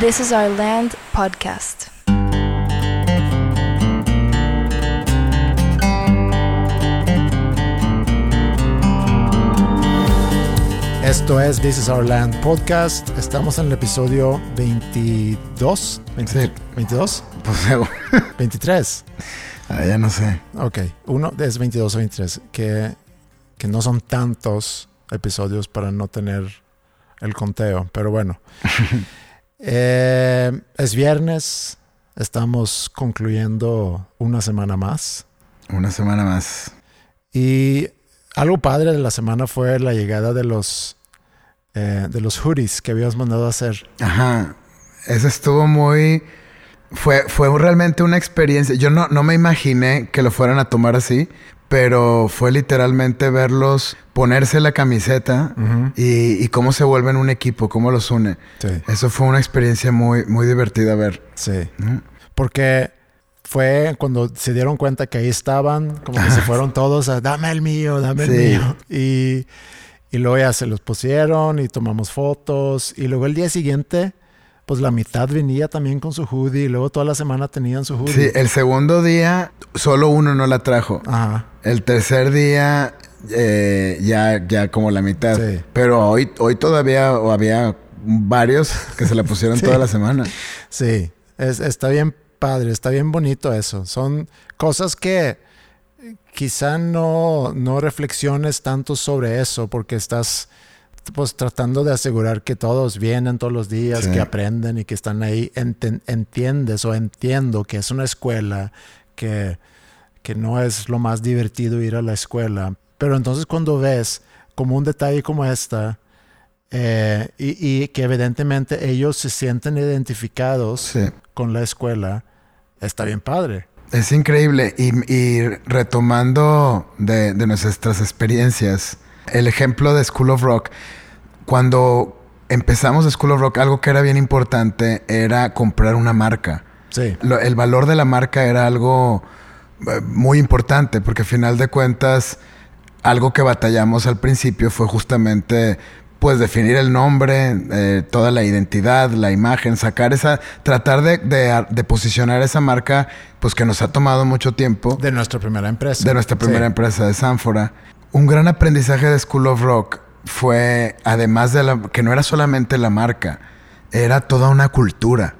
This is Our Land podcast. Esto es This is Our Land podcast. Estamos en el episodio 22. 20 ¿22? Pues luego, 23. ah, ya no sé. Ok, uno es 22 o 23. Que, que no son tantos episodios para no tener el conteo. Pero bueno. Eh, es viernes. Estamos concluyendo una semana más. Una semana más. Y algo padre de la semana fue la llegada de los, eh, de los hoodies que habíamos mandado a hacer. Ajá. Eso estuvo muy. Fue, fue realmente una experiencia. Yo no, no me imaginé que lo fueran a tomar así, pero fue literalmente verlos ponerse la camiseta y, y cómo se vuelven un equipo, cómo los une. Sí. Eso fue una experiencia muy, muy divertida ver. Sí. ¿no? Porque fue cuando se dieron cuenta que ahí estaban, como que se fueron todos a dame el mío, dame el mío. Y, y luego ya se los pusieron y tomamos fotos. Y luego el día siguiente, pues la mitad venía también con su hoodie. Y luego toda la semana tenían su hoodie. Sí, el segundo día solo uno no la trajo. Ajá. El tercer día eh, ya, ya como la mitad. Sí. Pero hoy, hoy todavía había varios que se la pusieron Sí. toda la semana. Sí, es, está bien padre, está bien bonito eso. Son cosas que quizá no, no reflexiones tanto sobre eso porque estás pues tratando de asegurar que todos vienen todos los días, Sí. que aprenden y que están ahí. Enten- entiendes o entiendo que es una escuela, que, que no es lo más divertido ir a la escuela. Pero entonces cuando ves como un detalle como esta, eh, y, y que evidentemente ellos se sienten identificados Sí. con la escuela, está bien padre. Es increíble. Y, y retomando de, de nuestras experiencias, el ejemplo de School of Rock, cuando empezamos School of Rock, algo que era bien importante era comprar una marca. Sí, Lo- el valor de la marca era algo eh, muy importante porque al final de cuentas algo que batallamos al principio fue justamente pues definir el nombre, eh, toda la identidad, la imagen, sacar esa, tratar de, de- de posicionar esa marca pues que nos ha tomado mucho tiempo de nuestra primera empresa. de nuestra primera Sí. empresa de Sanfora. Un gran aprendizaje de School of Rock fue, además de la, que no era solamente la marca, era toda una cultura,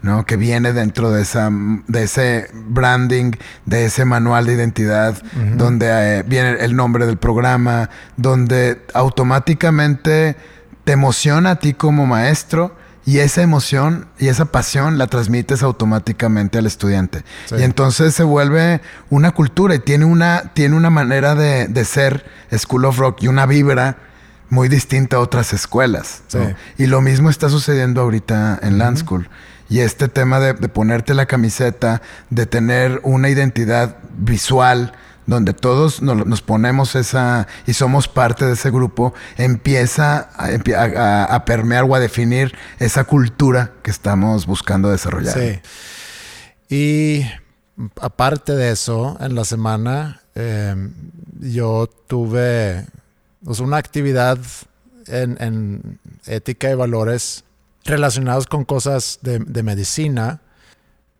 ¿no? Que viene dentro de, esa, de ese branding, de ese manual de identidad, donde eh, viene el nombre del programa, donde automáticamente te emociona a ti como maestro y esa emoción y esa pasión la transmites automáticamente al estudiante. Sí. Y entonces se vuelve una cultura y tiene una, tiene una manera de, de ser School of Rock y una vibra muy distinta a otras escuelas. Y lo mismo está sucediendo ahorita en Land School. Y este tema de, de ponerte la camiseta, de tener una identidad visual, donde todos nos, nos ponemos esa y somos parte de ese grupo, empieza a, empie- a- a- a permear o a definir esa cultura que estamos buscando desarrollar. Sí. Y aparte de eso, en la semana eh, yo tuve pues, una actividad en, en ética y valores relacionados con cosas de, de medicina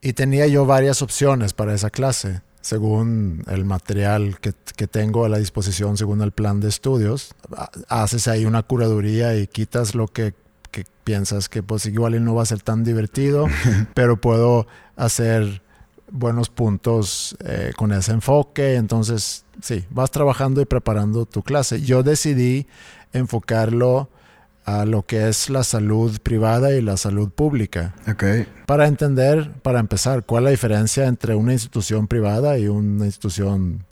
y tenía yo varias opciones para esa clase según el material que, que tengo a la disposición, según el plan de estudios. Ha- Haces ahí una curaduría y quitas lo que, que piensas que pues igual no va a ser tan divertido, pero puedo hacer buenos puntos eh, con ese enfoque. Entonces, sí, vas trabajando y preparando tu clase. Yo decidí enfocarlo a lo que es la salud privada y la salud pública. Ok. Para entender, para empezar, cuál es la diferencia entre una institución privada y una institución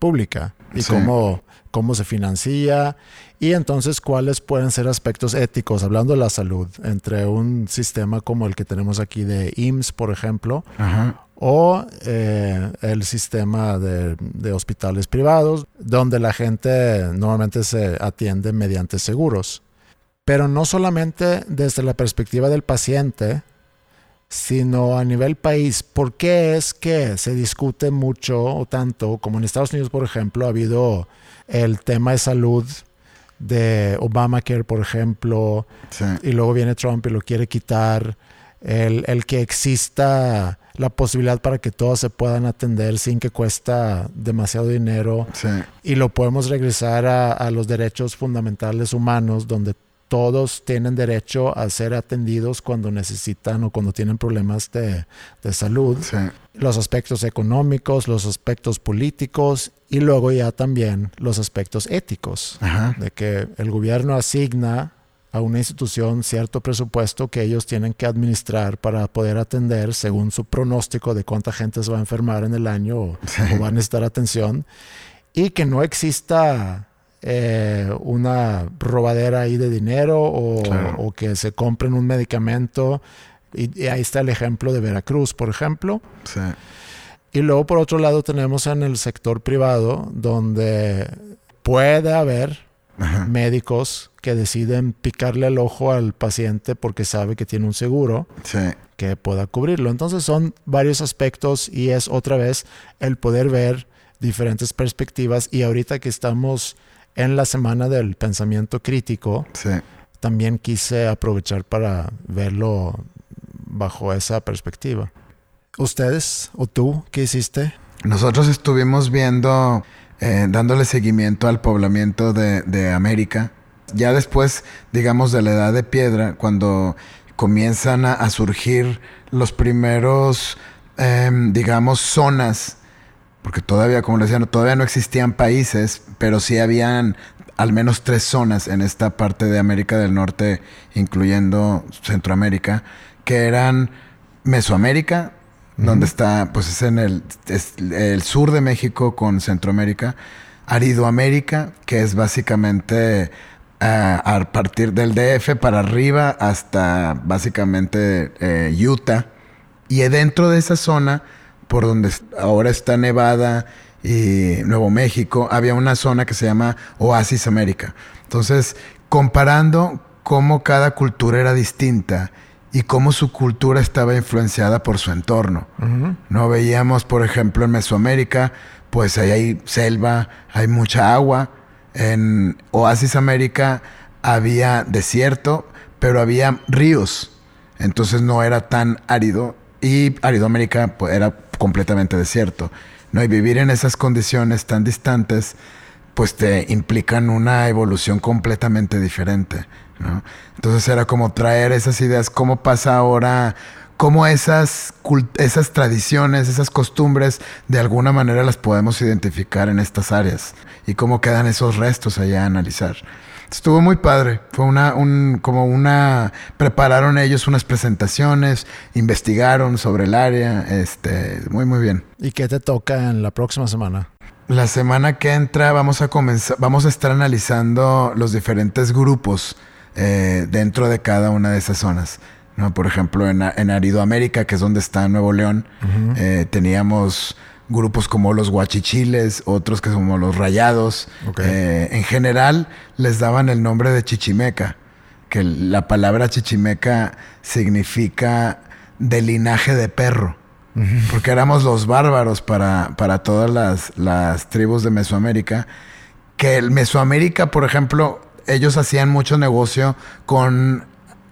pública y Sí. cómo, cómo se financia y entonces cuáles pueden ser aspectos éticos, hablando de la salud, entre un sistema como el que tenemos aquí de IMSS, por ejemplo, Ajá. O eh, el sistema de, de hospitales privados, donde la gente normalmente se atiende mediante seguros. Pero no solamente desde la perspectiva del paciente, sino a nivel país. ¿Por qué es que se discute mucho o tanto, como en Estados Unidos, por ejemplo, ha habido el tema de salud de Obamacare, por ejemplo, Sí. y luego viene Trump y lo quiere quitar. el, el que exista la posibilidad para que todos se puedan atender sin que cuesta demasiado dinero Sí. y lo podemos regresar a, a los derechos fundamentales humanos donde todos tienen derecho a ser atendidos cuando necesitan o cuando tienen problemas de, de salud Sí. los aspectos económicos, los aspectos políticos y luego ya también los aspectos éticos, Ajá. de que el gobierno asigna a una institución cierto presupuesto que ellos tienen que administrar para poder atender según su pronóstico de cuánta gente se va a enfermar en el año o, Sí. o va a necesitar atención y que no exista eh, una robadera ahí de dinero o, Claro. o que se compren un medicamento. Y, y ahí está el ejemplo de Veracruz, por ejemplo. Sí. Y luego por otro lado tenemos en el sector privado donde puede haber Ajá. médicos que deciden picarle el ojo al paciente porque sabe que tiene un seguro Sí. que pueda cubrirlo. Entonces son varios aspectos y es otra vez el poder ver diferentes perspectivas y ahorita que estamos en la semana del pensamiento crítico, Sí. también quise aprovechar para verlo bajo esa perspectiva. ¿Ustedes o tú qué hiciste? Nosotros estuvimos viendo, eh, dándole seguimiento al poblamiento de, América. Ya después, digamos, de la edad de piedra, cuando comienzan a, surgir los primeros, em, digamos, zonas, porque todavía, como les decía, todavía no existían países, pero sí habían al menos tres zonas en esta parte de América del Norte, incluyendo Centroamérica, que eran Mesoamérica, donde está, pues es en el, es el sur de México con Centroamérica, Aridoamérica, que es básicamente ah, a partir del DF para arriba hasta básicamente eh, Utah. Y dentro de esa zona, por donde ahora está Nevada y Nuevo México, había una zona que se llama Oasis América. Entonces, comparando cómo cada cultura era distinta y cómo su cultura estaba influenciada por su entorno. No veíamos, por ejemplo, en Mesoamérica, pues ahí hay selva, hay mucha agua. En Oasis América había desierto, pero había ríos. Entonces no era tan árido. Y Aridoamérica pues, era completamente desierto. ¿no? Y vivir en esas condiciones tan distantes, pues te implican una evolución completamente diferente. ¿No? Entonces era como traer esas ideas, cómo pasa ahora, cómo esas, esas tradiciones, esas costumbres, de alguna manera las podemos identificar en estas áreas y cómo quedan esos restos allá a analizar. Estuvo muy padre, fue una, un, como una, prepararon ellos unas presentaciones, investigaron sobre el área, este, muy muy bien. ¿Y qué te toca en la próxima semana? La semana que entra vamos a comenzar, vamos a estar analizando los diferentes grupos eh, dentro de cada una de esas zonas. ¿no? Por ejemplo, en, en Aridoamérica, que es donde está Nuevo León, eh, teníamos grupos como los Huachichiles, otros que como los Rayados. Eh, en general les daban el nombre de Chichimeca, que la palabra Chichimeca significa de linaje de perro. Porque éramos los bárbaros para, para todas las, las tribus de Mesoamérica. Que el Mesoamérica, por ejemplo, ellos hacían mucho negocio con,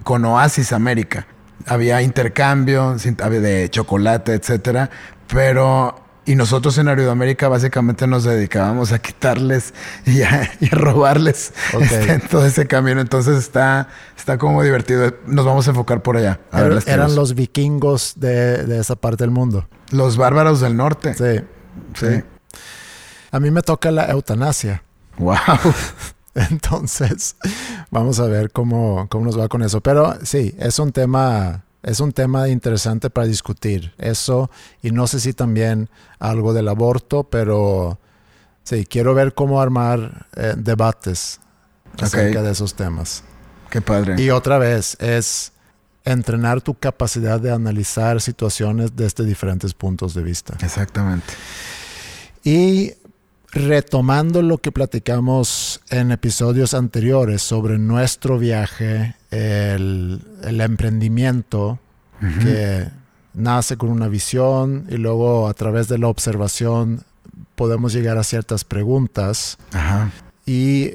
con Oasis América. Había intercambio de chocolate, etcétera. Pero. Y nosotros en Aridoamérica básicamente nos dedicábamos a quitarles y a, y a robarles Ok. este, todo ese camino. Entonces está, está como divertido. Nos vamos a enfocar por allá. A ver Er- eran los vikingos de, de esa parte del mundo. Los bárbaros del norte. Sí. Sí. A mí me toca la eutanasia. Wow. Entonces, vamos a ver cómo, cómo nos va con eso. Pero sí, es un tema, es un tema interesante para discutir. Eso, y no sé si también algo del aborto, pero sí, quiero ver cómo armar eh, debates acerca de esos temas. Qué padre. Y otra vez, es entrenar tu capacidad de analizar situaciones desde diferentes puntos de vista. Exactamente. Y retomando lo que platicamos en episodios anteriores sobre nuestro viaje, el, el emprendimiento que nace con una visión y luego a través de la observación podemos llegar a ciertas preguntas Ajá. y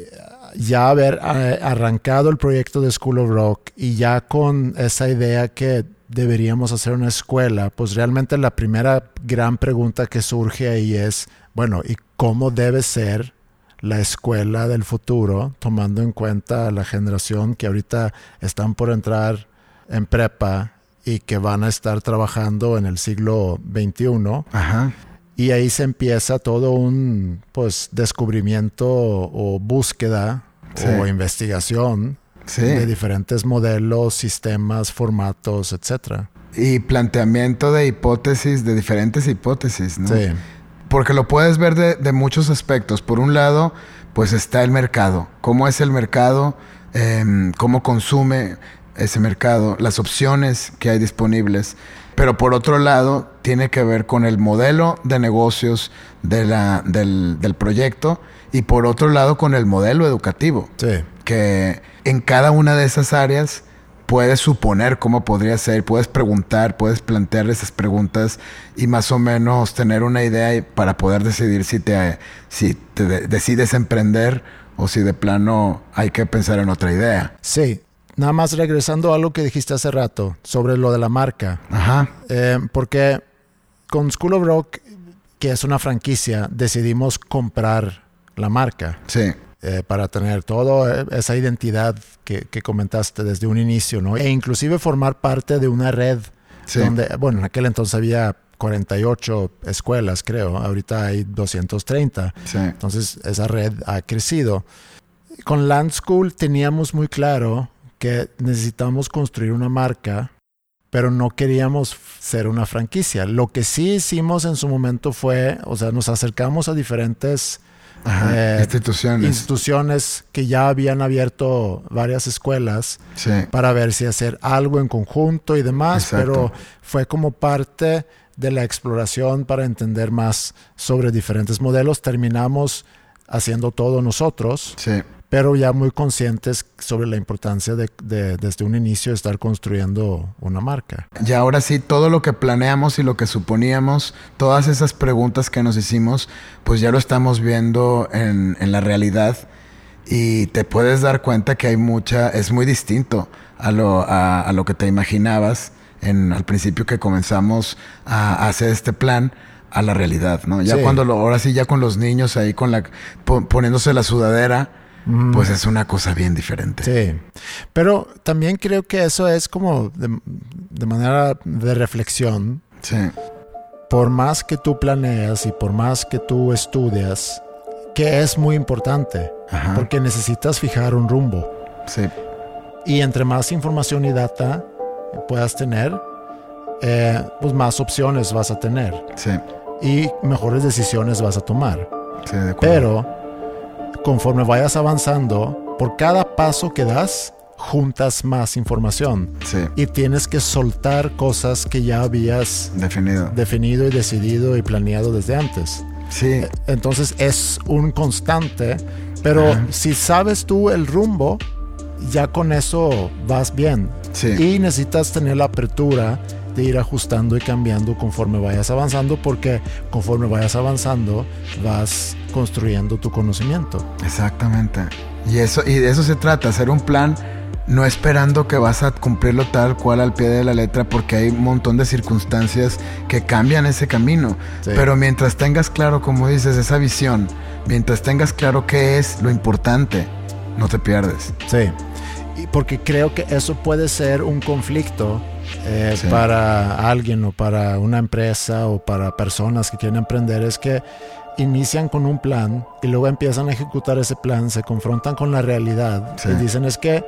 ya haber eh, arrancado el proyecto de School of Rock y ya con esa idea que deberíamos hacer una escuela, pues realmente la primera gran pregunta que surge ahí es, bueno, ¿y cómo debe ser la escuela del futuro, tomando en cuenta la generación que ahorita están por entrar en prepa y que van a estar trabajando en el siglo XXI? Ajá. Y ahí se empieza todo un pues descubrimiento o búsqueda Sí. o investigación Sí. de diferentes modelos, sistemas, formatos, etcétera. Y planteamiento de hipótesis, de diferentes hipótesis, ¿no? Sí, Porque lo puedes ver de, de muchos aspectos. Por un lado, pues está el mercado. ¿Cómo es el mercado? Em, ¿Cómo consume ese mercado? Las opciones que hay disponibles. Pero por otro lado, tiene que ver con el modelo de negocios de la, del, del proyecto y por otro lado con el modelo educativo sí, que en cada una de esas áreas puedes suponer cómo podría ser, puedes preguntar, puedes plantear esas preguntas y más o menos tener una idea para poder decidir si te, si te de- decides emprender o si de plano hay que pensar en otra idea. sí. Nada más regresando a algo que dijiste hace rato sobre lo de la marca. Ajá, Eh, porque con School of Rock, que es una franquicia, decidimos comprar la marca sí, eh, para tener toda esa identidad que, que comentaste desde un inicio, ¿no? E inclusive formar parte de una red sí, donde, bueno, en aquel entonces había 48 escuelas, creo, ahorita hay 230. sí, Entonces esa red ha crecido. Con Land School teníamos muy claro que necesitamos construir una marca, pero no queríamos ser una franquicia. Lo que sí hicimos en su momento fue, o sea, nos acercamos a diferentes ajá, Eh, instituciones, instituciones que ya habían abierto varias escuelas sí, para ver si hacer algo en conjunto y demás, Exacto. pero fue como parte de la exploración para entender más sobre diferentes modelos. Terminamos haciendo todo nosotros, sí, pero ya muy conscientes sobre la importancia de, de, desde un inicio estar construyendo una marca. Y ahora sí, todo lo que planeamos y lo que suponíamos, todas esas preguntas que nos hicimos, pues ya lo estamos viendo en, en la realidad y te puedes dar cuenta que hay mucha, es muy distinto a lo, a, a lo que te imaginabas en, al principio que comenzamos a, a hacer este plan a la realidad, ¿no? Ya Sí. cuando lo, ahora sí, ya con los niños ahí con la, po- poniéndose la sudadera, pues es una cosa bien diferente. Sí, pero también creo que eso es como de, de manera de reflexión, Sí, por más que tú planeas y por más que tú estudias, que es muy importante, ajá, porque necesitas fijar un rumbo. sí, Y entre más información y data puedas tener, eh, pues más opciones vas a tener sí, y mejores decisiones vas a tomar. sí, de acuerdo. Pero conforme vayas avanzando, por cada paso que das, juntas más información Sí, y tienes que soltar cosas que ya habías definido. definido y decidido y planeado desde antes. Sí, Entonces es un constante, pero si sabes tú el rumbo, ya con eso vas bien. sí, Y necesitas tener la apertura de ir ajustando y cambiando conforme vayas avanzando, porque conforme vayas avanzando vas construyendo tu conocimiento. exactamente. Y eso, y de eso se trata, hacer un plan no esperando que vas a cumplirlo tal cual al pie de la letra, porque hay un montón de circunstancias que cambian ese camino. Sí. Pero mientras tengas claro, como dices, esa visión, mientras tengas claro qué es lo importante, no te pierdes. Sí. Y porque creo que eso puede ser un conflicto eh, Sí. para alguien o para una empresa o para personas que quieren emprender. Es que inician con un plan y luego empiezan a ejecutar ese plan, se confrontan con la realidad Sí. y dicen es que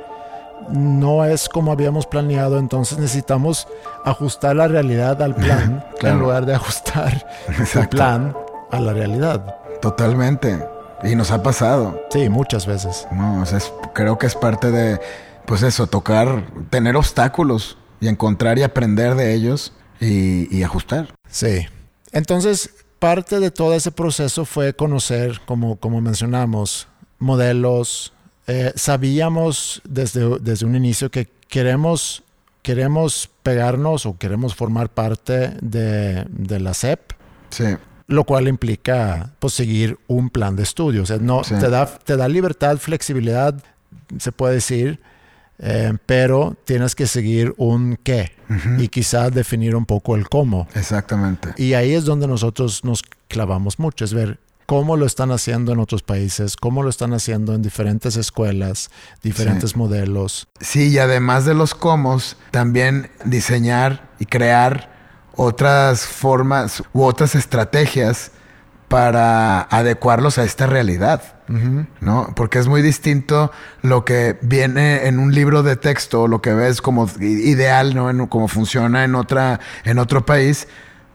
no es como habíamos planeado, entonces necesitamos ajustar la realidad al plan Claro. en lugar de ajustar el Exacto. plan a la realidad. Totalmente. Y nos ha pasado. Sí, muchas veces. No, o sea, es- creo que es parte de, pues eso, tocar, tener obstáculos y encontrar y aprender de ellos y, y ajustar. Sí. Entonces, parte de todo ese proceso fue conocer, como, como mencionamos, modelos. Eh, sabíamos desde, desde un inicio que queremos, queremos pegarnos o queremos formar parte de, de la SEP, Sí, lo cual implica pues, seguir un plan de estudio. O sea, no, Sí. te, da, te da libertad, flexibilidad, se puede decir, Eh, pero tienes que seguir un qué y quizás definir un poco el cómo. Exactamente. Y ahí es donde nosotros nos clavamos mucho, es ver cómo lo están haciendo en otros países, cómo lo están haciendo en diferentes escuelas, diferentes modelos. Sí, y además de los cómo, también diseñar y crear otras formas u otras estrategias para adecuarlos a esta realidad, ¿no? Porque es muy distinto lo que viene en un libro de texto, lo que ves como ideal, ¿no? Como funciona en, otra, en otro país,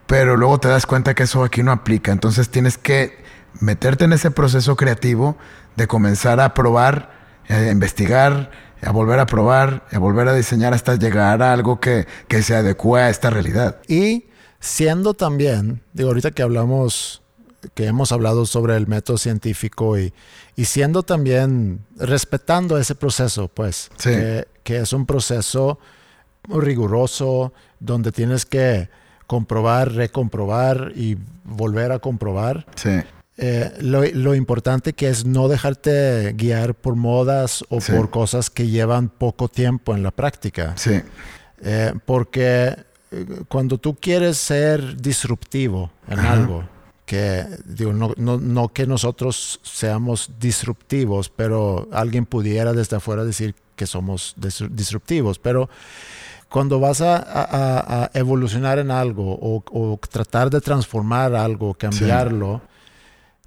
pero luego te das cuenta que eso aquí no aplica. Entonces tienes que meterte en ese proceso creativo de comenzar a probar, a investigar, a volver a probar, a volver a diseñar hasta llegar a algo que, que se adecue a esta realidad. Y siendo también, digo, ahorita que hablamos que hemos hablado sobre el método científico y, y siendo también respetando ese proceso, pues, que, es un proceso riguroso donde tienes que comprobar, recomprobar y volver a comprobar. Sí. Eh, lo, importante que es no dejarte guiar por modas o por cosas que llevan poco tiempo en la práctica. Sí. Eh, porque eh, cuando tú quieres ser disruptivo en algo, que digo, no, no, no, que nosotros seamos disruptivos, pero alguien pudiera desde afuera decir que somos disruptivos, pero cuando vas a, evolucionar en algo o, tratar de transformar algo, cambiarlo,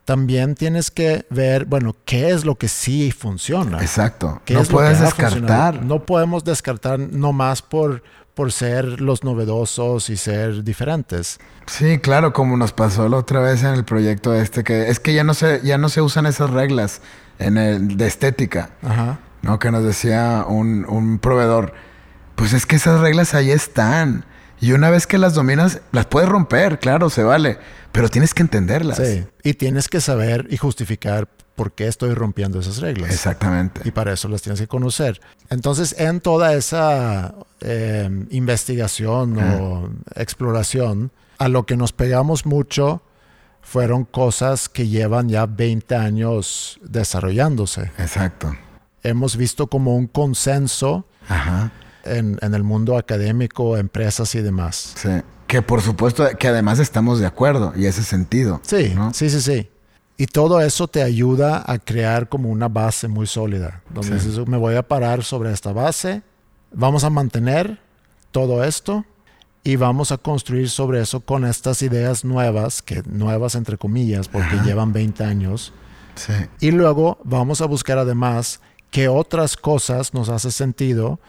también tienes que ver, bueno, qué es lo que sí funciona. Exacto. no puedes descartar. No podemos descartar nomás por por ser los novedosos y ser diferentes. Sí, claro, como nos pasó la otra vez en el proyecto este, que es que ya no se, ya no se usan esas reglas en el, de estética. Ajá. ¿no? Que nos decía un, un proveedor. Pues es que esas reglas ahí están. Y una vez que las dominas, las puedes romper, claro, se vale. Pero tienes que entenderlas. Sí. Y tienes que saber y justificar por qué estoy rompiendo esas reglas. Exactamente. Y para eso las tienes que conocer. Entonces, en toda esa eh, investigación o exploración, a lo que nos pegamos mucho fueron cosas que llevan ya 20 años desarrollándose. Exacto. Hemos visto como un consenso En, el mundo académico, empresas y demás. Sí. Que por supuesto que además estamos de acuerdo y ese sentido. Sí, sí, sí, sí. Y todo eso te ayuda a crear como una base muy sólida, donde dices, me voy a parar sobre esta base, vamos a mantener todo esto y vamos a construir sobre eso con estas ideas nuevas, que nuevas entre comillas, porque llevan 20 años. Sí. Y luego vamos a buscar además qué otras cosas nos hace sentido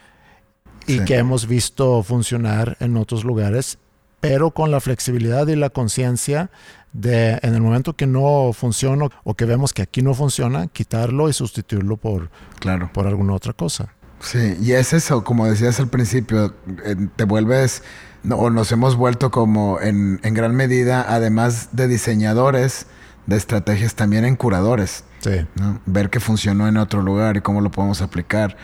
y que hemos visto funcionar en otros lugares, pero con la flexibilidad y la conciencia de en el momento que no funciona o que vemos que aquí no funciona, quitarlo y sustituirlo por, claro. por alguna otra cosa. Sí, y es eso, como decías al principio, eh, te vuelves, o nos hemos vuelto como en, en gran medida, además de diseñadores de estrategias, también en curadores. Sí. Ver qué funcionó en otro lugar y cómo lo podemos aplicar.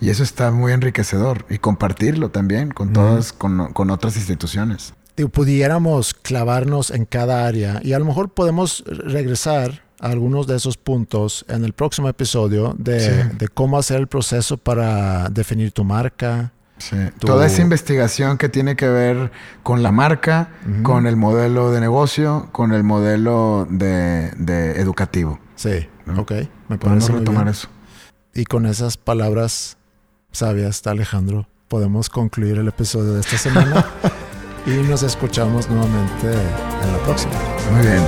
Y eso está muy enriquecedor. Y compartirlo también con todas, con, con otras instituciones pudiéramos clavarnos en cada área y a lo mejor podemos regresar a algunos de esos puntos en el próximo episodio de, cómo hacer el proceso para definir tu marca. Toda esa investigación que tiene que ver con la marca, con el modelo de negocio, con el modelo de, educativo. Sí, ok. Me parece retomar eso. Y con esas palabras sabias, Alejandro, podemos concluir el episodio de esta semana. y nos escuchamos nuevamente en la próxima. Muy bien.